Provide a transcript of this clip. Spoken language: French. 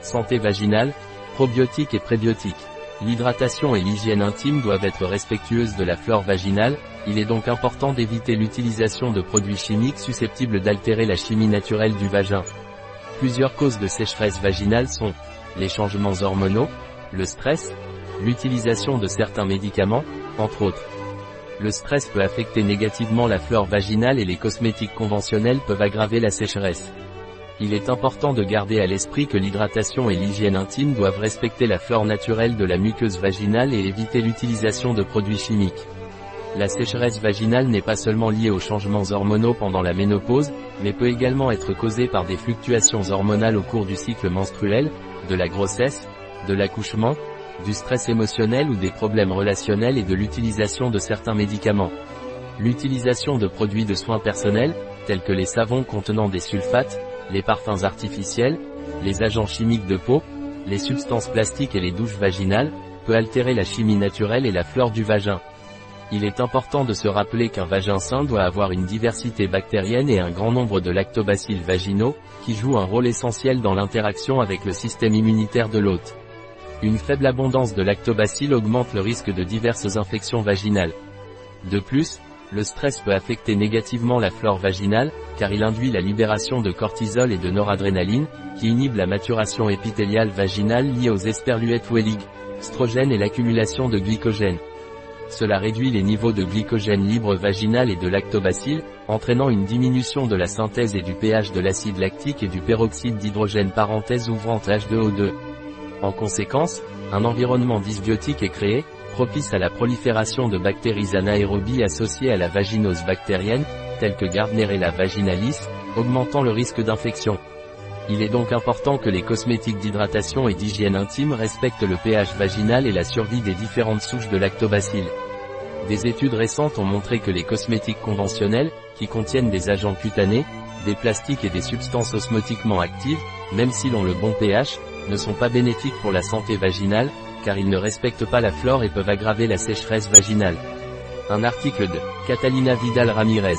Santé vaginale, probiotiques et prébiotiques. L'hydratation et l'hygiène intime doivent être respectueuses de la flore vaginale, il est donc important d'éviter l'utilisation de produits chimiques susceptibles d'altérer la chimie naturelle du vagin. Plusieurs causes de sécheresse vaginale sont les changements hormonaux, le stress, l'utilisation de certains médicaments, entre autres. Le stress peut affecter négativement la flore vaginale et les cosmétiques conventionnels peuvent aggraver la sécheresse. Il est important de garder à l'esprit que l'hydratation et l'hygiène intime doivent respecter la flore naturelle de la muqueuse vaginale et éviter l'utilisation de produits chimiques. La sécheresse vaginale n'est pas seulement liée aux changements hormonaux pendant la ménopause, mais peut également être causée par des fluctuations hormonales au cours du cycle menstruel, de la grossesse, de l'accouchement, du stress émotionnel ou des problèmes relationnels et de l'utilisation de certains médicaments. L'utilisation de produits de soins personnels, tels que les savons contenant des sulfates, les parfums artificiels, les agents chimiques de peau, les substances plastiques et les douches vaginales, peut altérer la chimie naturelle et la flore du vagin. Il est important de se rappeler qu'un vagin sain doit avoir une diversité bactérienne et un grand nombre de lactobacilles vaginaux, qui jouent un rôle essentiel dans l'interaction avec le système immunitaire de l'hôte. Une faible abondance de lactobacilles augmente le risque de diverses infections vaginales. De plus, le stress peut affecter négativement la flore vaginale, car il induit la libération de cortisol et de noradrénaline, qui inhibe la maturation épithéliale vaginale liée aux esperluettes ou strogène et l'accumulation de glycogène. Cela réduit les niveaux de glycogène libre vaginal et de lactobacilles, entraînant une diminution de la synthèse et du pH de l'acide lactique et du peroxyde d'hydrogène parenthèse ouvrant H2O2. En conséquence, un environnement dysbiotique est créé, propice à la prolifération de bactéries anaérobies associées à la vaginose bactérienne, telles que Gardnerella vaginalis, augmentant le risque d'infection. Il est donc important que les cosmétiques d'hydratation et d'hygiène intime respectent le pH vaginal et la survie des différentes souches de lactobacilles. Des études récentes ont montré que les cosmétiques conventionnels, qui contiennent des agents cutanés, des plastiques et des substances osmotiquement actives, même s'ils ont le bon pH, ne sont pas bénéfiques pour la santé vaginale, car ils ne respectent pas la flore et peuvent aggraver la sécheresse vaginale. Un article de Catalina Vidal Ramirez,